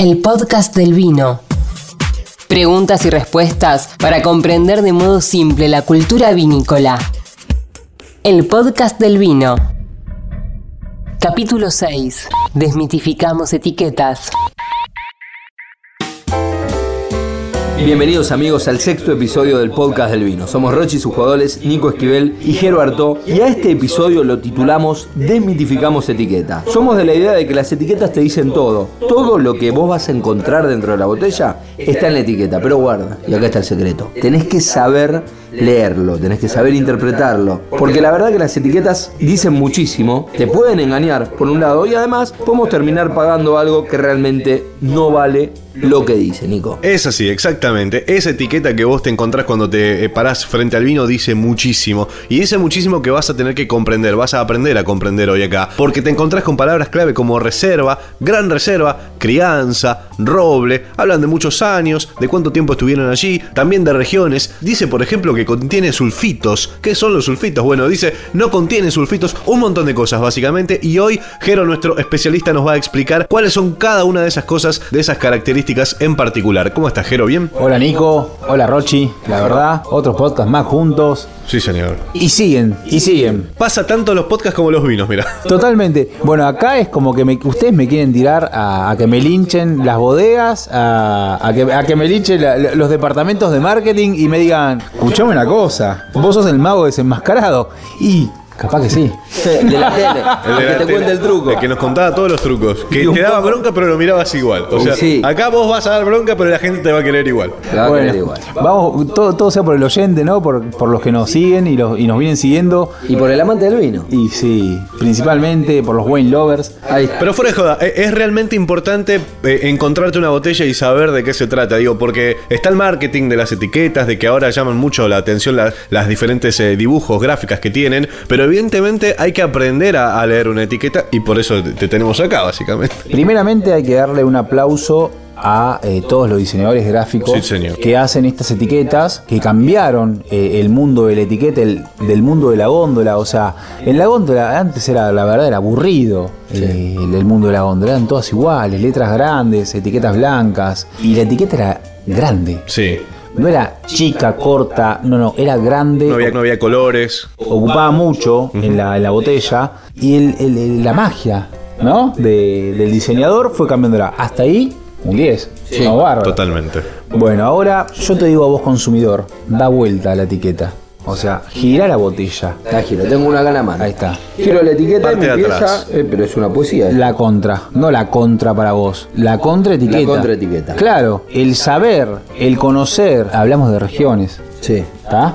El podcast del vino. Preguntas y respuestas para comprender de modo simple la cultura vinícola. El podcast del vino. Capítulo 6. Desmitificamos etiquetas. Bienvenidos amigos al sexto episodio del podcast del vino. Somos Rochi, sus jugadores, Nico Esquivel y Jero Artó y a este episodio lo titulamos Desmitificamos etiqueta. Somos de la idea de que las etiquetas te dicen todo. Todo lo que vos vas a encontrar dentro de la botella está en la etiqueta, pero guarda, y acá está el secreto. Tenés que saber leerlo, tenés que saber interpretarlo. Porque la verdad que las etiquetas dicen muchísimo, te pueden engañar por un lado y además podemos terminar pagando algo que realmente no vale lo que dice, Nico. Es así, exactamente. Esa etiqueta que vos te encontrás cuando te eh, parás frente al vino dice muchísimo. Y dice muchísimo que vas a tener que comprender, vas a aprender a comprender hoy acá. Porque te encontrás con palabras clave como reserva, gran reserva, crianza, roble. Hablan de muchos años, de cuánto tiempo estuvieron allí, también de regiones. Dice, por ejemplo, que contiene sulfitos. ¿Qué son los sulfitos? Bueno, dice, no contiene sulfitos, un montón de cosas básicamente. Y hoy, Jero, nuestro especialista, nos va a explicar cuáles son cada una de esas cosas, de esas características en particular. ¿Cómo estás, Jero? ¿Bien? Hola Nico, hola Rochi, la verdad, otros podcasts más juntos. Sí, señor. Y siguen, y siguen. Pasa tanto los podcasts como los vinos, mira. Totalmente. Bueno, acá es como que me- ustedes me quieren tirar a, a que me linchen las bodegas, a, a que, a que me linchen la- los departamentos de marketing y me digan, escuchame una cosa, vos sos el mago desenmascarado. Y capaz que sí. De la tele, El de el la que te cuenta el truco. El que nos contaba todos los trucos. Que te daba poco- bronca, pero lo mirabas igual. O sea, Sí. acá vos vas a dar bronca, pero la gente te va a querer igual. Te va a Bueno, querer igual. vamos, todo, todo sea por el oyente, ¿no? Por, por los que nos siguen y, los, y nos vienen siguiendo. Y por el amante del vino. Y sí, principalmente por los wine lovers. Ahí está. Pero fuera de joda, e- es realmente importante eh, encontrarte una botella y saber de qué se trata. Digo, porque está el marketing de las etiquetas, de que ahora llaman mucho la atención la- las diferentes eh, dibujos, gráficas que tienen. Pero evidentemente hay que aprender a, a leer una etiqueta y por eso te, te tenemos acá, básicamente. Primeramente hay que darle un aplauso a eh, todos los diseñadores gráficos Sí, que hacen estas etiquetas, que cambiaron eh, el mundo de la etiqueta, el- del mundo de la góndola. O sea, en la góndola antes era, la verdad, era aburrido eh, el, el mundo de la góndola. Eran todas iguales, letras grandes, etiquetas blancas. Y la etiqueta era grande. Sí. No era chica, corta, no, no, era grande. No había, no había colores. ocupaba mucho en, la, en la botella y el- el- el- la magia ¿no? De- del diseñador fue cambiándola. Hasta ahí, un 10. Sí, No. Totalmente. Bueno, ahora yo te digo a vos, consumidor, da vuelta a la etiqueta. O sea, gira la botella. La giro, tengo una gana mano. Ahí está. Giro la etiqueta y Parte me de empieza. atrás. eh, pero es una poesía. La contra, no la contra para vos, la contra etiqueta. La contraetiqueta. Claro, el saber, el conocer, hablamos de regiones. Sí. ¿Está?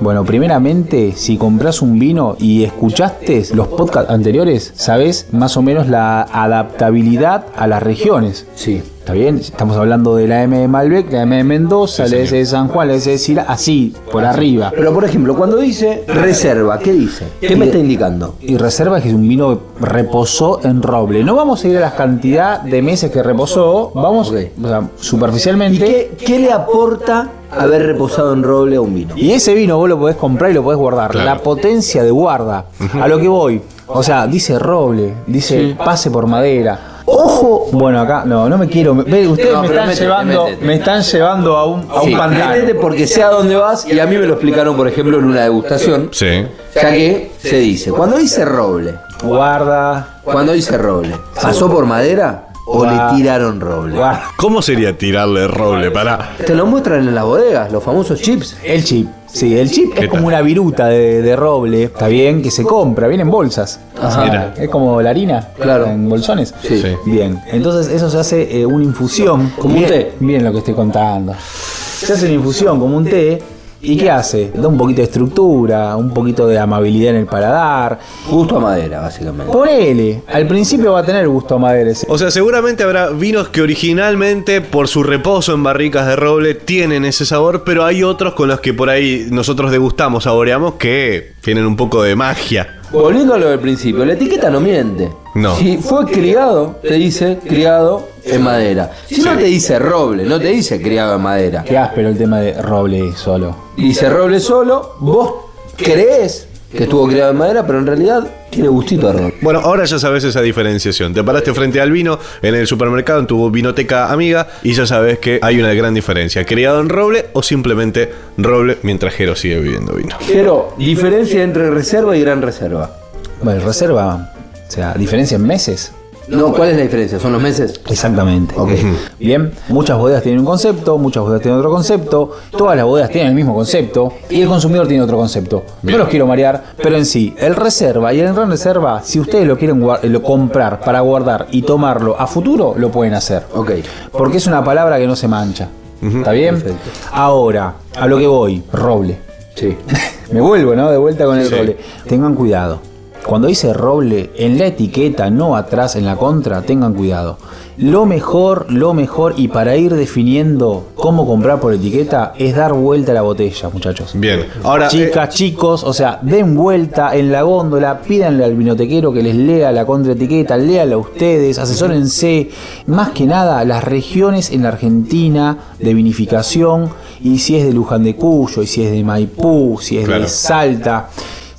Bueno, primeramente, si compras un vino y escuchaste los podcasts anteriores, sabes más o menos la adaptabilidad a las regiones. Sí. ¿Está bien? Estamos hablando de la M de Malbec, la M de Mendoza, la S de San Juan, la S de Sira, así, por arriba. Pero por ejemplo, cuando dice reserva, ¿qué dice? ¿Qué me está indicando? Y reserva que es un vino que reposó en roble. No vamos a ir a la cantidad de meses que reposó, vamos Ok. o sea, ¿Y superficialmente. qué, qué le aporta haber reposado en roble a un vino? Y ese vino vos lo podés comprar y lo podés guardar. Claro. La potencia de guarda. A lo que voy. O sea, dice roble, dice pase por madera. Ojo, bueno acá no, no me quiero. ve, ustedes No, me están métete, llevando, métete. me están llevando a un, a un Sí, porque sé a dónde vas y a mí me lo explicaron, por ejemplo, en una degustación. Sí. Ya que se dice, cuando dice roble, Guarda, cuando dice roble, ¿pasó por madera o le tiraron roble? guarda. ¿Cómo sería tirarle roble para.? Te lo muestran en las bodegas, los famosos chips. El chip. Sí, el chip ¿Qué es como una viruta de, de roble, está bien, que se compra, viene en bolsas. Mira. es como la harina, Claro. en bolsones. Sí. Sí. Bien, entonces eso se hace eh, una infusión. Como un Bien- té. Bien lo que estoy contando. Se hace una infusión como un té. ¿Y qué hace? Da un poquito de estructura, un poquito de amabilidad en el paladar. Gusto a madera, básicamente. Ponele, al principio va a tener gusto a madera ese. O sea, seguramente habrá vinos que originalmente, por su reposo en barricas de roble, tienen ese sabor, pero hay otros con los que por ahí nosotros degustamos, saboreamos, que tienen un poco de magia. Volviendo a lo del principio, la etiqueta no miente. No. Si fue criado, te dice criado en madera. Si no te dice roble, no te dice criado en madera. Qué áspero el tema de roble solo. Dice roble solo, vos crees que estuvo criado en madera, pero en realidad Tiene gustito a ron. Bueno, ahora ya sabes esa diferenciación. Te paraste frente al vino en el supermercado, en tu vinoteca amiga, y ya sabes que hay una gran diferencia. Criado en roble o simplemente roble mientras Jero sigue viviendo vino. Pero, diferencia entre reserva y gran reserva. Bueno, reserva, o sea, diferencia en meses. No, ¿cuál es la diferencia? ¿Son los meses? Exactamente. Ok. Bien, muchas bodegas tienen un concepto, muchas bodegas tienen otro concepto, todas las bodegas tienen el mismo concepto y el consumidor tiene otro concepto. No los quiero marear, pero en sí, el reserva y el gran reserva, si ustedes lo quieren lo comprar para guardar y tomarlo a futuro, lo pueden hacer. Ok. Porque es una palabra que no se mancha. ¿Está bien? Perfecto. Ahora, a lo que voy, roble. Sí. Me vuelvo, ¿no? De vuelta con el Sí. roble. Tengan cuidado. Cuando dice roble en la etiqueta, no atrás en la contra, tengan cuidado. Lo mejor, lo mejor, y para ir definiendo cómo comprar por etiqueta, es dar vuelta a la botella, muchachos. Bien, ahora. Chicas, chicos, o sea, den vuelta en la góndola, pídanle al vinotequero que les lea la contraetiqueta, léala ustedes, asesórense, más que nada, las regiones en la Argentina de vinificación, y si es de Luján de Cuyo, y si es de Maipú, si es Claro. de Salta,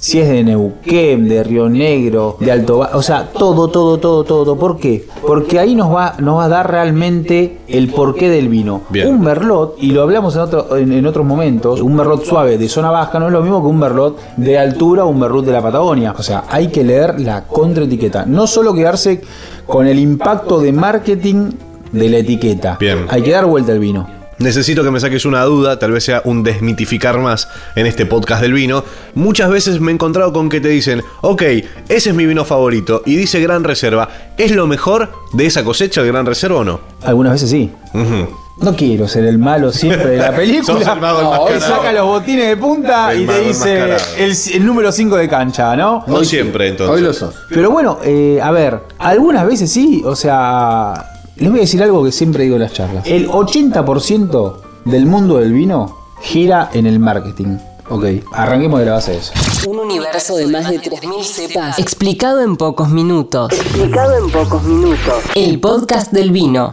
si es de Neuquén, de Río Negro, de Alto Ba- o sea, todo, todo, todo, todo. ¿Por qué? Porque ahí nos va, nos va a dar realmente el porqué del vino. Bien. Un merlot, y lo hablamos en, otro- en, en otros momentos, un merlot suave de zona baja no es lo mismo que un merlot de altura o un merlot de la Patagonia. O sea, hay que leer la contraetiqueta. No solo quedarse con el impacto de marketing de la etiqueta. Bien. Hay que dar vuelta al vino. Necesito que me saques una duda, tal vez sea un desmitificar más en este podcast del vino. Muchas veces me he encontrado con que te dicen, ok, ese es mi vino favorito y dice Gran Reserva. ¿Es lo mejor de esa cosecha de Gran Reserva o no? Algunas veces sí. No quiero ser el malo siempre de la película. Sos el mago No, hoy saca los botines de punta El y te dice el número 5 de cancha, ¿no? No siempre, entonces. Hoy lo sos. Pero bueno, eh, a ver, algunas veces sí, o sea, les voy a decir algo que siempre digo en las charlas. El 80% del mundo del vino gira en el marketing. Ok. Arranquemos de la base de eso. Un universo de más de 3.000 cepas explicado en pocos minutos. Explicado en pocos minutos. El podcast del vino.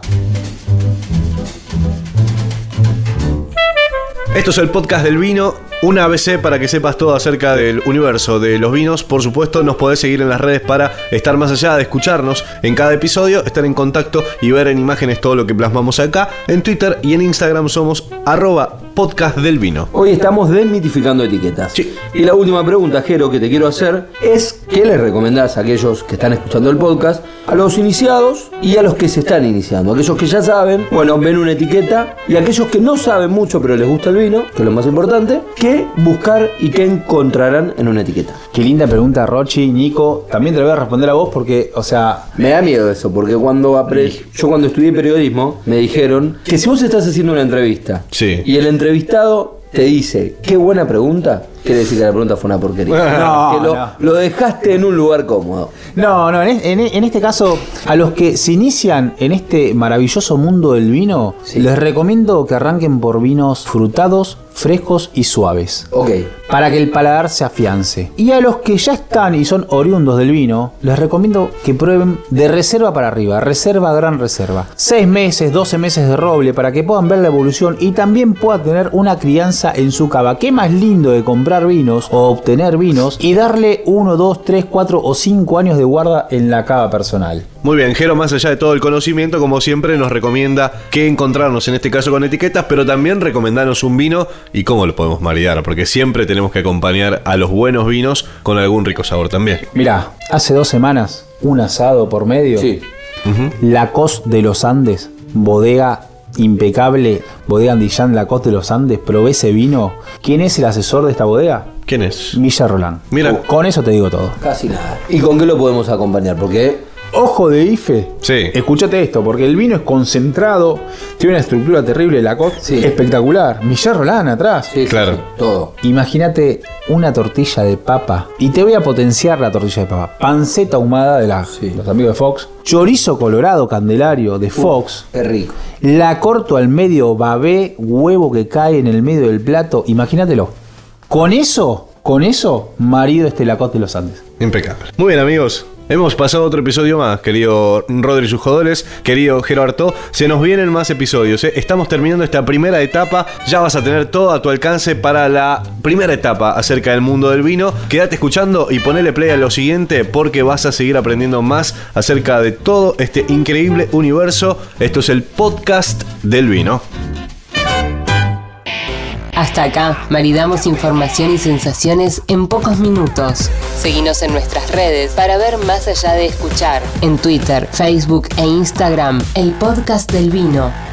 Esto es el podcast del vino, una ABC para que sepas todo acerca del universo de los vinos. Por supuesto, nos podés seguir en las redes para estar más allá de escucharnos en cada episodio, estar en contacto y ver en imágenes todo lo que plasmamos acá. En Twitter y en Instagram somos arroba podcast del vino. Hoy estamos desmitificando etiquetas. Sí. Y la última pregunta, Jero, que te quiero hacer es: ¿qué les recomendás a aquellos que están escuchando el podcast, a los iniciados y a los que se están iniciando? Aquellos que ya saben, bueno, ven una etiqueta, y aquellos que no saben mucho pero les gusta el vino, que es lo más importante, ¿qué buscar y qué encontrarán en una etiqueta? Qué linda pregunta, Rochi, Nico. También te lo voy a responder a vos porque, o sea, Me da miedo eso, porque cuando apre- yo cuando estudié periodismo me dijeron que si vos estás haciendo una entrevista Sí. y el entrevistado te dice qué buena pregunta, quiere decir que la pregunta fue una porquería. No, que lo, no. lo dejaste en un lugar cómodo. No, no, en, en- en este caso, a los que se inician en este maravilloso mundo del vino, Sí. les recomiendo que arranquen por vinos frutados, frescos y suaves. Ok. Para que el paladar se afiance. Y a los que ya están y son oriundos del vino, les recomiendo que prueben de reserva para arriba, reserva, gran reserva. 6 meses, 12 meses de roble para que puedan ver la evolución y también pueda tener una crianza en su cava. ¿Qué más lindo de comprar vinos o obtener vinos y darle 1, 2, 3, 4 o 5 años de guarda en la cava personal? Muy bien, Jero, más allá de todo el conocimiento, como siempre, nos recomienda qué encontrarnos en este caso con etiquetas, pero también recomendarnos un vino y cómo lo podemos maridar, porque siempre tenemos que acompañar a los buenos vinos con algún rico sabor también. Mirá, hace dos semanas, un asado por medio. Sí. Lacoste de los Andes, bodega impecable, bodega Andillán Lacoste de los Andes, probé ese vino. ¿Quién es el asesor de esta bodega? ¿Quién es? Milla Roland. Mira. Con eso te digo todo. Casi nada. ¿Y con qué lo podemos acompañar? Porque Ojo de Ife. Sí. Escúchate esto, porque el vino es concentrado, tiene una estructura terrible, Lacoste Sí. espectacular. Milla Roland atrás. sí, Claro. sí, todo. Imagínate una tortilla de papa. Y te voy a potenciar la tortilla de papa. Panceta ahumada de la- Sí. los amigos de Fox. Chorizo colorado candelario de Fox. Qué rico. La corto al medio, babé, huevo que cae en el medio del plato. Imagínatelo. Con eso, con eso, marido este Lacoste de los Andes. Impecable. Muy bien, amigos. Hemos pasado otro episodio más, querido Rodri y sus jugadores, querido Gerardo. Se nos vienen más episodios. ¿eh? Estamos terminando esta primera etapa. Ya vas a tener todo a tu alcance para la primera etapa acerca del mundo del vino. Quédate escuchando y ponele play a lo siguiente porque vas a seguir aprendiendo más acerca de todo este increíble universo. Esto es el podcast del vino. Hasta acá, maridamos información y sensaciones en pocos minutos. Seguinos en nuestras redes para ver más allá de escuchar. En Twitter, Facebook e Instagram, el podcast del vino.